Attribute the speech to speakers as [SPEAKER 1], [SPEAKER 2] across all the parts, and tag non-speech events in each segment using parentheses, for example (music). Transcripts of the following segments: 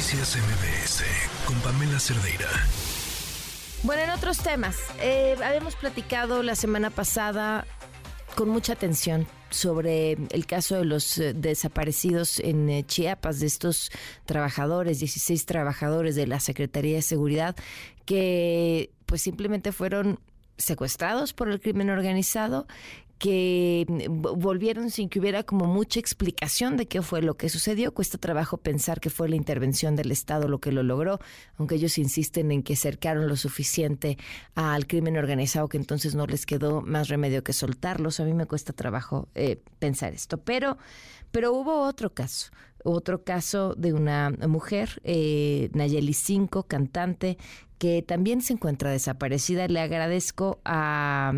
[SPEAKER 1] Noticias MBS con Pamela Cerdeira.
[SPEAKER 2] Bueno, en otros temas, eh, habíamos platicado la semana pasada con mucha atención sobre el caso de los eh, desaparecidos en eh, Chiapas, de estos trabajadores, 16 trabajadores de la Secretaría de Seguridad, que pues simplemente fueron secuestrados por el crimen organizado, que mm, volvieron sin que hubiera como mucha explicación de qué fue lo que sucedió. Cuesta trabajo pensar que fue la intervención del Estado lo que lo logró, aunque ellos insisten en que cercaron lo suficiente al crimen organizado que entonces no les quedó más remedio que soltarlos. A mí me cuesta trabajo eh, pensar esto, pero, pero hubo otro caso. Otro caso de una mujer, eh, Nayeli Cinco, cantante, que también se encuentra desaparecida. Le agradezco a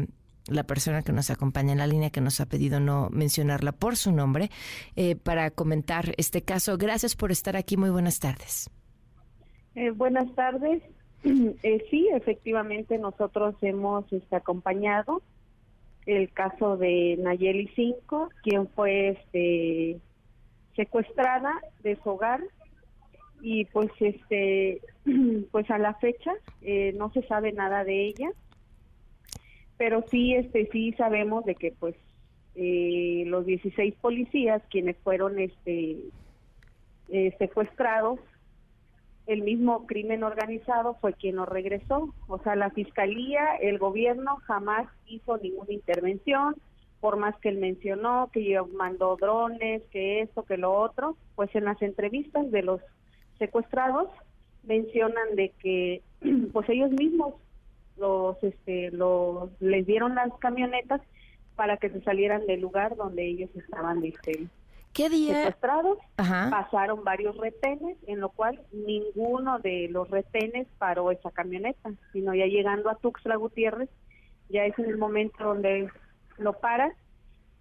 [SPEAKER 2] la persona que nos acompaña en la línea que nos ha pedido no mencionarla por su nombre eh, para comentar este caso. Gracias por estar aquí. Muy buenas tardes.
[SPEAKER 3] Eh, buenas tardes. (clears throat) Eh, sí, efectivamente nosotros hemos este, acompañado el caso de Nayeli 5, quien fue este, secuestrada de su hogar y pues este (clears throat) pues a la fecha no se sabe nada de ella pero sí este sí sabemos de que pues eh, los 16 policías quienes fueron este eh, secuestrados el mismo crimen organizado fue quien nos regresó. O sea la fiscalía el gobierno jamás hizo ninguna intervención por más que él mencionó que mandó drones que esto que lo otro pues en las entrevistas de los secuestrados mencionan de que (clears throat) pues ellos mismos los este los les dieron las camionetas para que se salieran del lugar donde ellos estaban este
[SPEAKER 2] ¿Qué día?
[SPEAKER 3] secuestrados. Pasaron varios retenes en lo cual ninguno de los retenes paró esa camioneta sino ya llegando a Tuxtla Gutiérrez ya es en el momento donde lo paran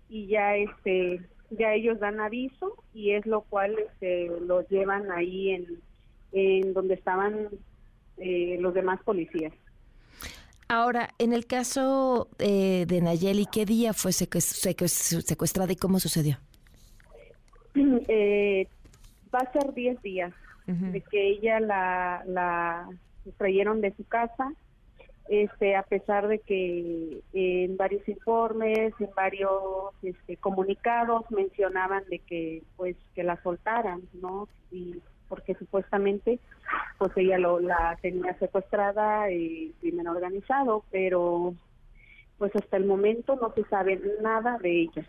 [SPEAKER 3] y ya este ya ellos dan aviso y es lo cual este, los llevan ahí en, en donde estaban eh, los demás policías
[SPEAKER 2] Ahora, en el caso eh, de Nayeli, ¿qué día fue secuestrada y cómo sucedió? (clears throat)
[SPEAKER 3] Eh, va a ser 10 días de que ella la, la trajeron de su casa, este, a pesar de que en varios informes, en varios este, comunicados mencionaban de que pues que la soltaran, ¿no? Y porque supuestamente pues ella lo, la tenía secuestrada y crimen organizado, pero pues hasta el momento no se sabe nada de ella.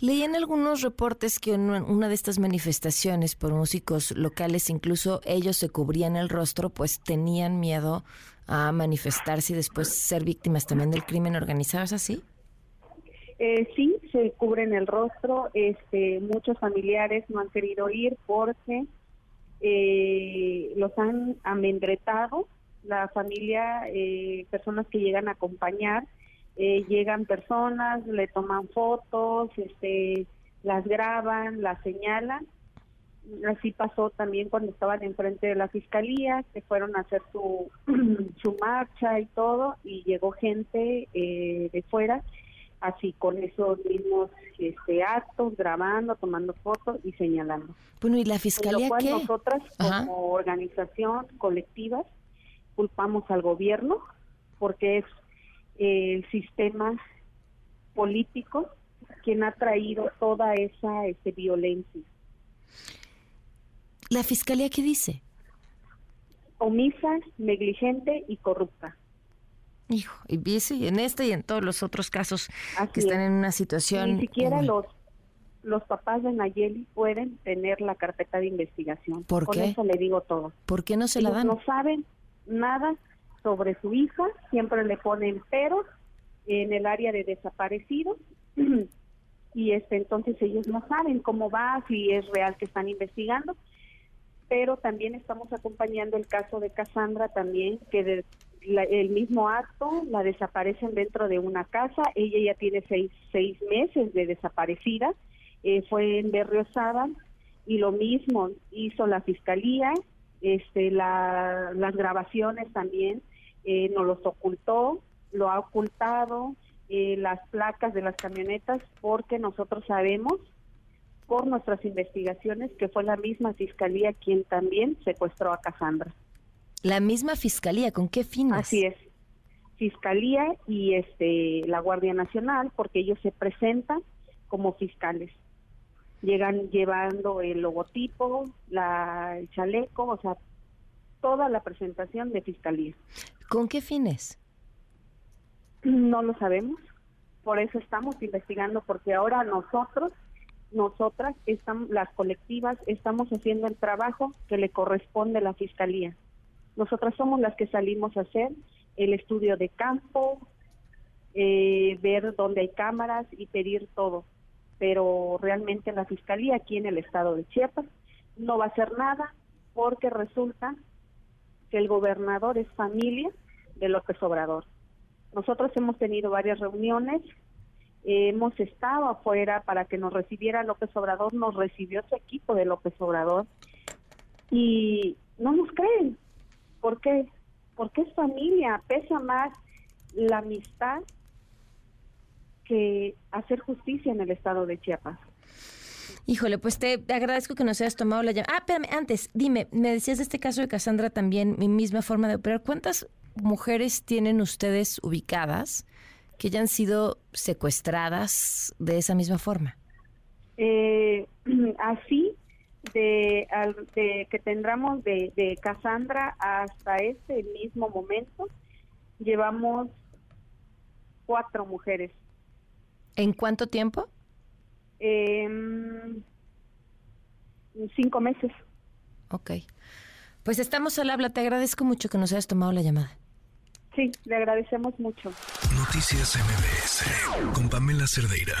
[SPEAKER 2] Leí en algunos reportes que en una de estas manifestaciones por músicos locales, incluso ellos se cubrían el rostro, pues tenían miedo a manifestarse y después ser víctimas también del crimen organizado, ¿es así?
[SPEAKER 3] Eh, sí, se cubren el rostro. Este, muchos familiares no han querido ir porque eh, los han amendretado, la familia, eh, personas que llegan a acompañar, eh, llegan personas, le toman fotos, este, las graban, las señalan. Así pasó también cuando estaban enfrente de la fiscalía, que fueron a hacer su, (clears throat) su marcha y todo, y llegó gente eh, de fuera así con esos mismos este, actos, grabando, tomando fotos y señalando.
[SPEAKER 2] Bueno, ¿y la fiscalía
[SPEAKER 3] lo cual nosotras como organización colectiva culpamos al gobierno porque es el sistema político quien ha traído toda esa este, violencia.
[SPEAKER 2] ¿La fiscalía qué dice?
[SPEAKER 3] Omisa, negligente y corrupta.
[SPEAKER 2] Hijo, y en este y en todos los otros casos que están en una situación...
[SPEAKER 3] Ni siquiera los los papás de Nayeli pueden tener la carpeta de investigación.
[SPEAKER 2] ¿Por
[SPEAKER 3] Con eso le digo todo.
[SPEAKER 2] ¿Por qué no se la dan?
[SPEAKER 3] No saben nada sobre su hija, siempre le ponen peros en el área de desaparecidos (clears throat) y este entonces ellos no saben cómo va, si es real que están investigando, pero también estamos acompañando el caso de Cassandra también, que de, el mismo acto, la desaparecen dentro de una casa, ella ya tiene seis, seis meses de desaparecida, eh, fue en Berriosada y lo mismo hizo la fiscalía, este, la, las grabaciones también eh, nos los ocultó, lo ha ocultado, eh, las placas de las camionetas, porque nosotros sabemos por nuestras investigaciones que fue la misma fiscalía quien también secuestró a Cassandra.
[SPEAKER 2] La misma fiscalía, ¿con qué fines?
[SPEAKER 3] Así es. Fiscalía y este la Guardia Nacional porque ellos se presentan como fiscales. Llegan llevando el logotipo, la, el chaleco, o sea, toda la presentación de fiscalía.
[SPEAKER 2] ¿Con qué fines?
[SPEAKER 3] No lo sabemos, por eso estamos investigando, porque ahora nosotros, nosotras, estamos, las colectivas, estamos haciendo el trabajo que le corresponde a la fiscalía. Nosotras somos las que salimos a hacer el estudio de campo, eh, ver dónde hay cámaras y pedir todo. Pero realmente la fiscalía aquí en el estado de Chiapas no va a hacer nada porque resulta que el gobernador es familia de López Obrador. Nosotros hemos tenido varias reuniones, hemos estado afuera para que nos recibiera López Obrador, nos recibió su equipo de López Obrador y no nos creen. ¿Por qué? Porque es familia, pesa más la amistad que hacer justicia en el estado de Chiapas.
[SPEAKER 2] Híjole, pues te agradezco que nos hayas tomado la llamada. Ah, espérame, antes, dime, me decías de este caso de Cassandra también, mi misma forma de operar. ¿Cuántas mujeres tienen ustedes ubicadas que ya han sido secuestradas de esa misma forma?
[SPEAKER 3] Eh, (clears throat) así, de, que tendremos de, de Cassandra hasta este mismo momento, llevamos cuatro mujeres.
[SPEAKER 2] ¿En cuánto tiempo?
[SPEAKER 3] Eh, cinco meses.
[SPEAKER 2] Ok. Pues estamos al habla. Te agradezco mucho que nos hayas tomado la llamada.
[SPEAKER 3] Sí, le agradecemos mucho.
[SPEAKER 1] Noticias MBS con Pamela Cerdeira.